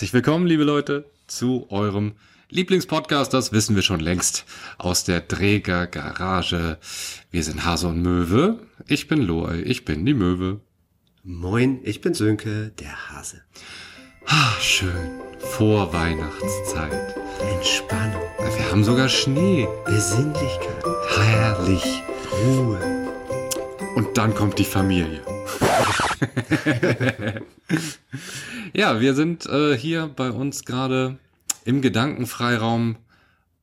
Herzlich willkommen, liebe Leute, zu eurem Lieblingspodcast. Das wissen wir schon längst aus der Träger Garage. Wir sind Hase und Möwe. Ich bin Loai, ich bin die Möwe. Moin, ich bin Sönke, der Hase. Ah, schön. Vorweihnachtszeit. Entspannung, Wir haben sogar Schnee. Besinnlichkeit, Herrlich. Ruhe. Und dann kommt die Familie. ja, wir sind äh, hier bei uns gerade im Gedankenfreiraum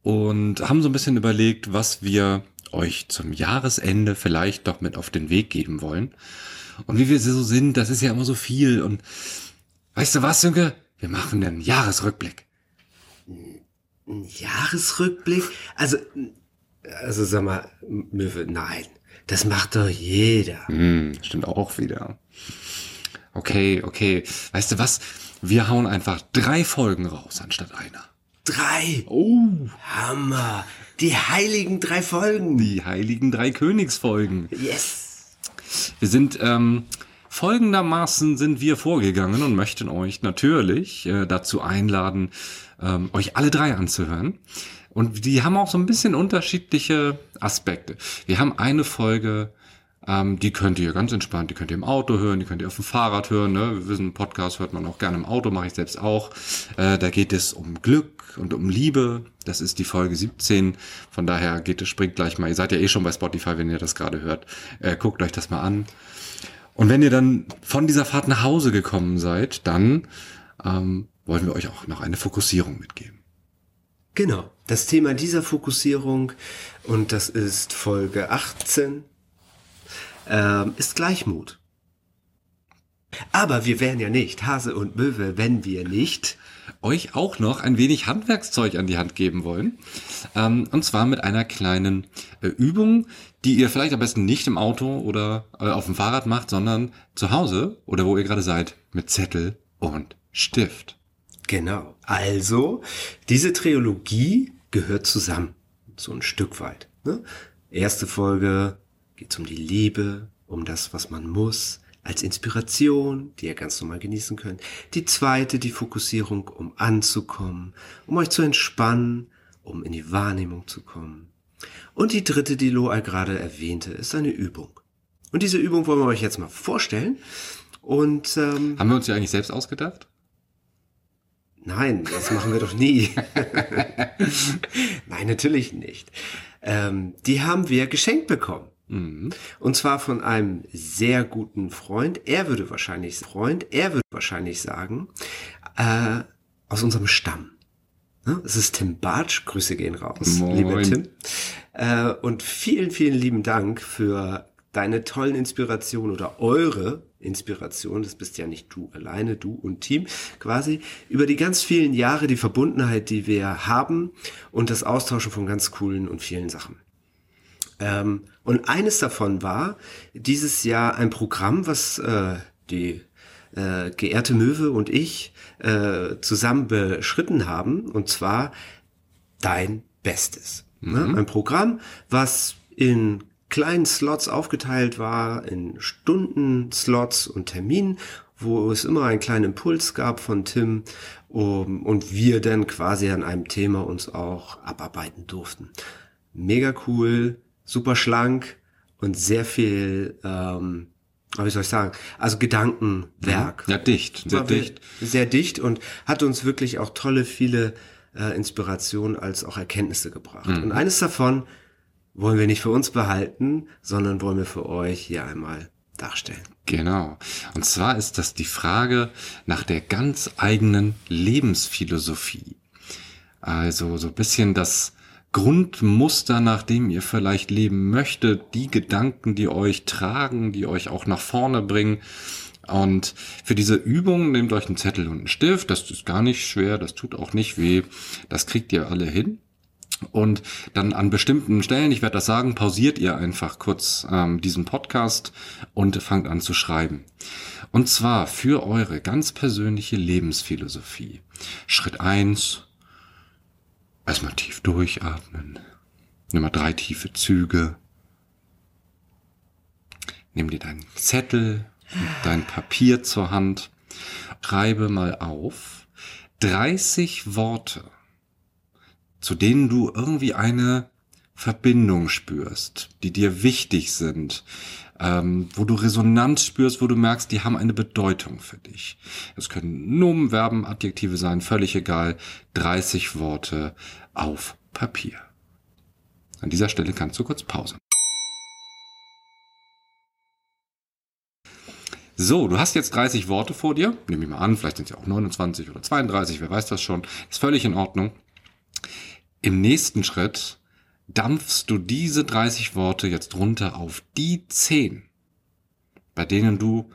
und haben so ein bisschen überlegt, was wir euch zum Jahresende vielleicht doch mit auf den Weg geben wollen. Und wie wir so sind, das ist ja immer so viel. Und weißt du was, Sönke? Wir machen einen Jahresrückblick. Ein Jahresrückblick? Also, also sag mal, Möwe, nein. Das macht doch jeder. Hm, stimmt auch wieder. Okay, okay. Weißt du was? Wir hauen einfach drei Folgen raus anstatt einer. Drei. Oh, Hammer. Die heiligen drei Folgen. die heiligen drei Königsfolgen. Yes. Wir sind ähm, folgendermaßen sind wir vorgegangen und möchten euch natürlich äh, dazu einladen, ähm, euch alle drei anzuhören. Und die haben auch so ein bisschen unterschiedliche Aspekte. Wir haben eine Folge, ähm, die könnt ihr ganz entspannt, die könnt ihr im Auto hören, die könnt ihr auf dem Fahrrad hören. Ne? Wir wissen, Podcast hört man auch gerne im Auto, mache ich selbst auch. Äh, da geht es um Glück und um Liebe. Das ist die Folge 17. Von daher geht es, springt gleich mal. Ihr seid ja eh schon bei Spotify, wenn ihr das gerade hört. Äh, guckt euch das mal an. Und wenn ihr dann von dieser Fahrt nach Hause gekommen seid, dann ähm, wollen wir euch auch noch eine Fokussierung mitgeben. Genau. Das Thema dieser Fokussierung, und das ist Folge 18, ähm, ist Gleichmut. Aber wir wären ja nicht Hase und Möwe, wenn wir nicht euch auch noch ein wenig Handwerkszeug an die Hand geben wollen. Ähm, und zwar mit einer kleinen äh, Übung, die ihr vielleicht am besten nicht im Auto oder äh, auf dem Fahrrad macht, sondern zu Hause oder wo ihr gerade seid, mit Zettel und Stift. Genau. Also, diese Trilogie gehört zusammen. So ein Stück weit. Ne? Erste Folge geht um die Liebe, um das, was man muss, als Inspiration, die ihr ganz normal genießen könnt. Die zweite, die Fokussierung, um anzukommen, um euch zu entspannen, um in die Wahrnehmung zu kommen. Und die dritte, die Loa gerade erwähnte, ist eine Übung. Und diese Übung wollen wir euch jetzt mal vorstellen. Und ähm, Haben wir uns die eigentlich selbst ausgedacht? Nein, das machen wir doch nie. Nein, natürlich nicht. Ähm, die haben wir geschenkt bekommen. Und zwar von einem sehr guten Freund. Er würde wahrscheinlich Freund, er würde wahrscheinlich sagen, äh, aus unserem Stamm. Ne? Es ist Tim Bartsch. Grüße gehen raus, Moin. lieber Tim. Äh, und vielen, vielen lieben Dank für deine tollen Inspirationen oder eure Inspiration, das bist ja nicht du alleine, du und Team, quasi über die ganz vielen Jahre, die Verbundenheit, die wir haben und das Austauschen von ganz coolen und vielen Sachen. Ähm, und eines davon war dieses Jahr ein Programm, was äh, die äh, geehrte Möwe und ich äh, zusammen beschritten haben, und zwar Dein Bestes. Ne? Ein Programm, was in kleinen Slots aufgeteilt war, in Stundenslots und Terminen, wo es immer einen kleinen Impuls gab von Tim um, und wir dann quasi an einem Thema uns auch abarbeiten durften. Mega cool, super schlank und sehr viel, ähm, wie soll ich sagen, also Gedankenwerk. Ja, dicht, sehr dicht. Sehr dicht und hat uns wirklich auch tolle, viele äh, Inspirationen als auch Erkenntnisse gebracht. Und eines davon wollen wir nicht für uns behalten, sondern wollen wir für euch hier einmal darstellen. Genau. Und zwar ist das die Frage nach der ganz eigenen Lebensphilosophie. Also so ein bisschen das Grundmuster, nach dem ihr vielleicht leben möchtet, die Gedanken, die euch tragen, die euch auch nach vorne bringen. Und für diese Übung nehmt euch einen Zettel und einen Stift. Das ist gar nicht schwer, das tut auch nicht weh. Das kriegt ihr alle hin. Und dann an bestimmten Stellen, ich werde das sagen, pausiert ihr einfach kurz ähm, diesen Podcast und fangt an zu schreiben. Und zwar für eure ganz persönliche Lebensphilosophie. Schritt eins: erstmal tief durchatmen. Nimm mal drei tiefe Züge. Nimm dir deinen Zettel, dein Papier zur Hand. Schreibe mal auf 30 Worte, zu denen du irgendwie eine Verbindung spürst, die dir wichtig sind, ähm, wo du Resonanz spürst, wo du merkst, die haben eine Bedeutung für dich. Es können Nomen, Verben, Adjektive sein, völlig egal. 30 Worte auf Papier. An dieser Stelle kannst du kurz Pause. So, du hast jetzt 30 Worte vor dir. Nehme ich mal an, vielleicht sind es ja auch 29 oder 32, wer weiß das schon. Ist völlig in Ordnung. Im nächsten Schritt dampfst du diese 30 Worte jetzt runter auf die 10, bei denen du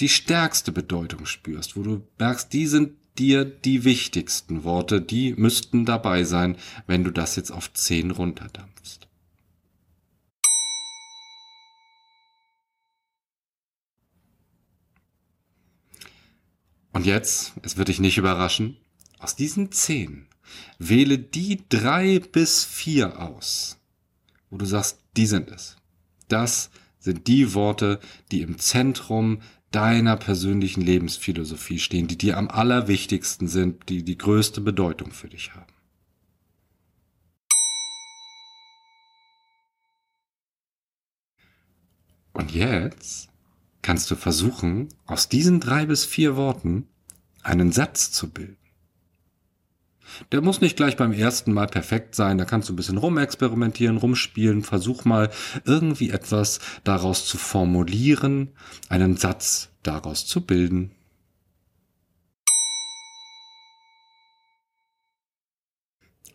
die stärkste Bedeutung spürst, wo du merkst, die sind dir die wichtigsten Worte, die müssten dabei sein, wenn du das jetzt auf 10 runterdampfst. Und jetzt, es wird dich nicht überraschen, aus diesen 10 Wähle die drei bis vier aus, wo du sagst, die sind es. Das sind die Worte, die im Zentrum deiner persönlichen Lebensphilosophie stehen, die dir am allerwichtigsten sind, die die größte Bedeutung für dich haben. Und jetzt kannst du versuchen, aus diesen drei bis vier Worten einen Satz zu bilden. Der muss nicht gleich beim ersten Mal perfekt sein, da kannst du ein bisschen rumexperimentieren, rumspielen, versuch mal irgendwie etwas daraus zu formulieren, einen Satz daraus zu bilden.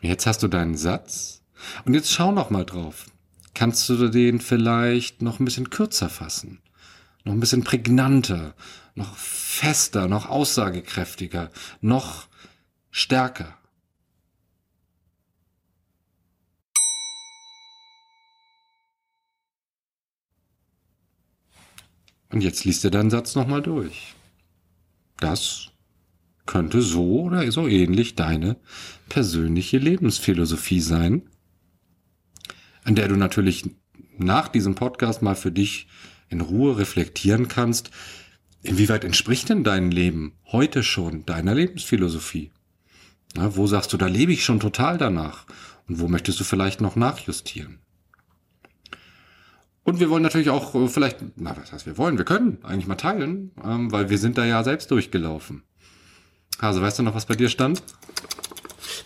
Jetzt hast du deinen Satz und jetzt schau noch mal drauf. Kannst du den vielleicht noch ein bisschen kürzer fassen? Noch ein bisschen prägnanter, noch fester, noch aussagekräftiger, noch stärker? Und jetzt liest er deinen Satz nochmal durch. Das könnte so oder so ähnlich deine persönliche Lebensphilosophie sein, an der du natürlich nach diesem Podcast mal für dich in Ruhe reflektieren kannst, inwieweit entspricht denn dein Leben heute schon deiner Lebensphilosophie? Na, wo sagst du, da lebe ich schon total danach? Und wo möchtest du vielleicht noch nachjustieren? Und wir wollen natürlich auch äh, vielleicht, na, was heißt wir wollen, wir können eigentlich mal teilen, ähm, weil wir sind da ja selbst durchgelaufen. Hase, weißt du noch, was bei dir stand?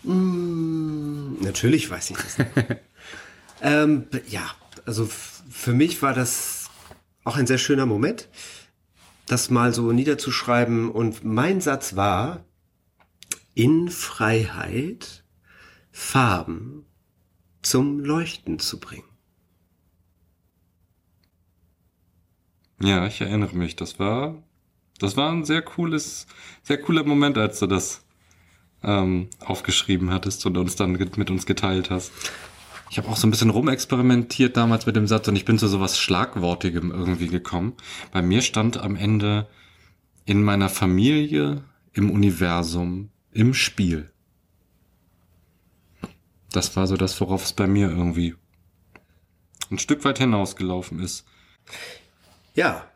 Mm, natürlich weiß ich das. ähm, ja, also für mich war das auch ein sehr schöner Moment, das mal so niederzuschreiben. Und mein Satz war, in Freiheit Farben zum Leuchten zu bringen. Ja, ich erinnere mich. Das war, das war ein sehr cooles, sehr cooler Moment, als du das ähm, aufgeschrieben hattest und uns dann mit uns geteilt hast. Ich habe auch so ein bisschen rumexperimentiert damals mit dem Satz und ich bin zu sowas Schlagwortigem irgendwie gekommen. Bei mir stand am Ende in meiner Familie, im Universum, im Spiel. Das war so das, worauf es bei mir irgendwie ein Stück weit hinausgelaufen ist. Ja,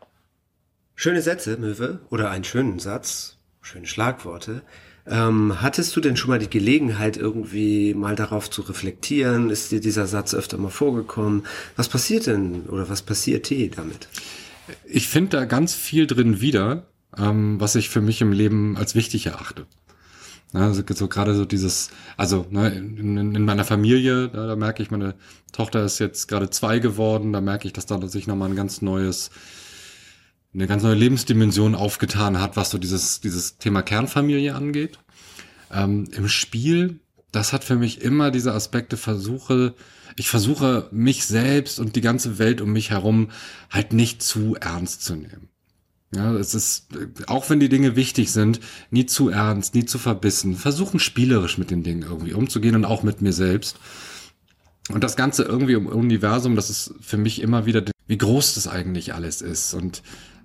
schöne Sätze, Möwe, oder einen schönen Satz, schöne Schlagworte. Ähm, hattest du denn schon mal die Gelegenheit, irgendwie mal darauf zu reflektieren? Ist dir dieser Satz öfter mal vorgekommen? Was passiert denn oder was passiert hier damit? Ich finde da ganz viel drin wieder, ähm, was ich für mich im Leben als wichtig erachte. Ja, so, so gerade so dieses, also ne, in, in meiner Familie, da, da merke ich, meine Tochter ist jetzt gerade zwei geworden, da merke ich, dass da sich nochmal ein ganz neues, eine ganz neue Lebensdimension aufgetan hat, was so dieses, dieses Thema Kernfamilie angeht. Ähm, Im Spiel, das hat für mich immer diese Aspekte versuche, ich versuche mich selbst und die ganze Welt um mich herum halt nicht zu ernst zu nehmen. Ja, es ist, auch wenn die Dinge wichtig sind, nie zu ernst, nie zu verbissen. Versuchen spielerisch mit den Dingen irgendwie umzugehen und auch mit mir selbst. Und das Ganze irgendwie im Universum, das ist für mich immer wieder, wie groß das eigentlich alles ist. Und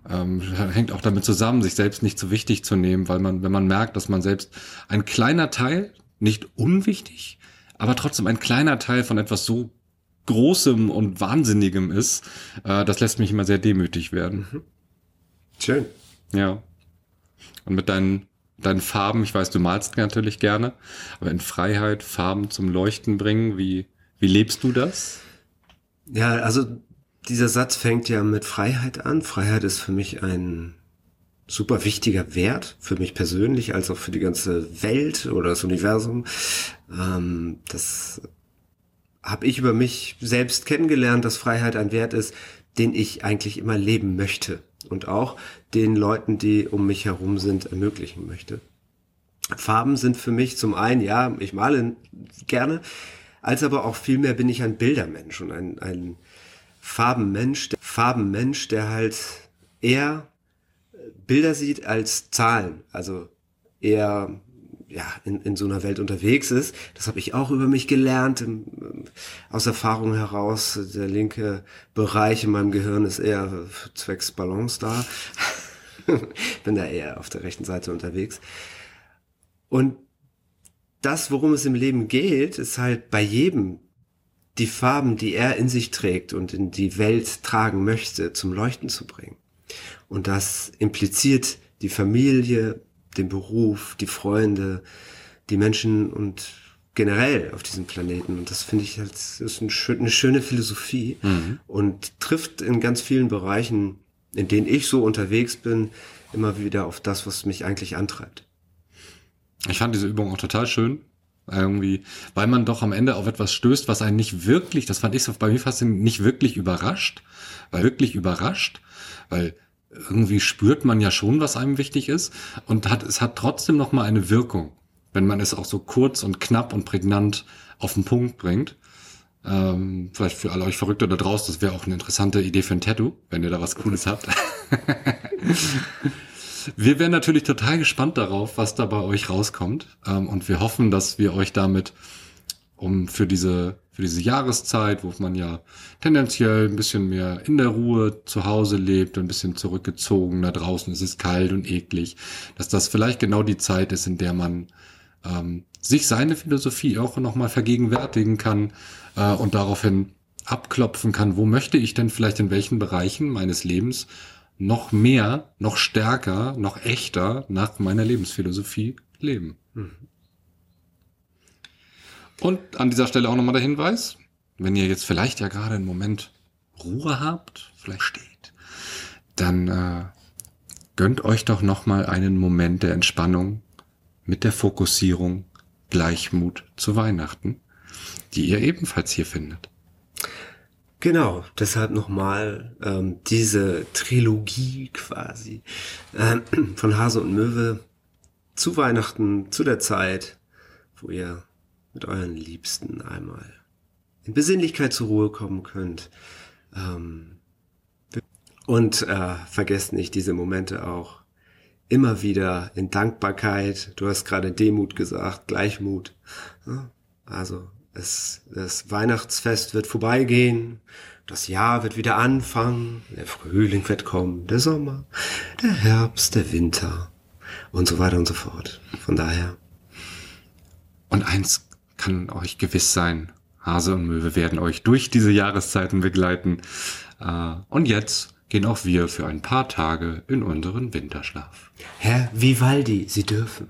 ähm, hängt auch damit zusammen, sich selbst nicht zu wichtig zu nehmen, weil man, wenn man merkt, dass man selbst ein kleiner Teil, nicht unwichtig, aber trotzdem ein kleiner Teil von etwas so Großem und Wahnsinnigem ist, äh, das lässt mich immer sehr demütig werden. Mhm. Schön. Ja. Und mit deinen deinen Farben, ich weiß, du malst natürlich gerne, aber in Freiheit Farben zum Leuchten bringen, wie, wie lebst du das? Ja, also dieser Satz fängt ja mit Freiheit an. Freiheit ist für mich ein super wichtiger Wert, für mich persönlich, als auch für die ganze Welt oder das Universum. Ähm, das habe ich über mich selbst kennengelernt, dass Freiheit ein Wert ist, den ich eigentlich immer leben möchte und auch den Leuten, die um mich herum sind, ermöglichen möchte. Farben sind für mich zum einen, ja, ich male gerne, als aber auch vielmehr bin ich ein Bildermensch und ein, ein Farbenmensch, der, Farbenmensch, der halt eher Bilder sieht als Zahlen, also eher ja, in, in so einer Welt unterwegs ist. Das habe ich auch über mich gelernt, im, aus Erfahrung heraus. Der linke Bereich in meinem Gehirn ist eher zwecks Balance da. Bin da eher auf der rechten Seite unterwegs. Und das, worum es im Leben geht, ist halt bei jedem die Farben, die er in sich trägt und in die Welt tragen möchte, zum Leuchten zu bringen. Und das impliziert die Familie, den Beruf, die Freunde, die Menschen und generell auf diesem Planeten. Und das finde ich halt, ist eine schöne Philosophie mhm. und trifft in ganz vielen Bereichen, in denen ich so unterwegs bin, immer wieder auf das, was mich eigentlich antreibt. Ich fand diese Übung auch total schön. Irgendwie, weil man doch am Ende auf etwas stößt, was einen nicht wirklich, das fand ich so bei mir fast nicht wirklich überrascht, weil wirklich überrascht, weil irgendwie spürt man ja schon, was einem wichtig ist und hat, es hat trotzdem noch mal eine Wirkung, wenn man es auch so kurz und knapp und prägnant auf den Punkt bringt. Ähm, vielleicht für alle euch Verrückte da draußen, das wäre auch eine interessante Idee für ein Tattoo, wenn ihr da was Cooles habt. wir wären natürlich total gespannt darauf, was da bei euch rauskommt. Ähm, und wir hoffen, dass wir euch damit um für diese, für diese Jahreszeit, wo man ja tendenziell ein bisschen mehr in der Ruhe zu Hause lebt, ein bisschen zurückgezogen, da draußen ist es kalt und eklig, dass das vielleicht genau die Zeit ist, in der man ähm, sich seine Philosophie auch nochmal vergegenwärtigen kann äh, und daraufhin abklopfen kann, wo möchte ich denn vielleicht in welchen Bereichen meines Lebens noch mehr, noch stärker, noch echter nach meiner Lebensphilosophie leben. Mhm. Und an dieser Stelle auch nochmal der Hinweis, wenn ihr jetzt vielleicht ja gerade einen Moment Ruhe habt, vielleicht steht, dann äh, gönnt euch doch nochmal einen Moment der Entspannung mit der Fokussierung Gleichmut zu Weihnachten, die ihr ebenfalls hier findet. Genau, deshalb nochmal ähm, diese Trilogie quasi äh, von Hase und Möwe zu Weihnachten, zu der Zeit, wo ihr mit euren Liebsten einmal in Besinnlichkeit zur Ruhe kommen könnt. Ähm, und äh, vergesst nicht diese Momente auch immer wieder in Dankbarkeit. Du hast gerade Demut gesagt, Gleichmut. Also es, das Weihnachtsfest wird vorbeigehen, das Jahr wird wieder anfangen, der Frühling wird kommen, der Sommer, der Herbst, der Winter und so weiter und so fort. Von daher. Und eins kann euch gewiss sein, Hase und Möwe werden euch durch diese Jahreszeiten begleiten. Äh, und jetzt gehen auch wir für ein paar Tage in unseren Winterschlaf. Herr Vivaldi, Sie dürfen.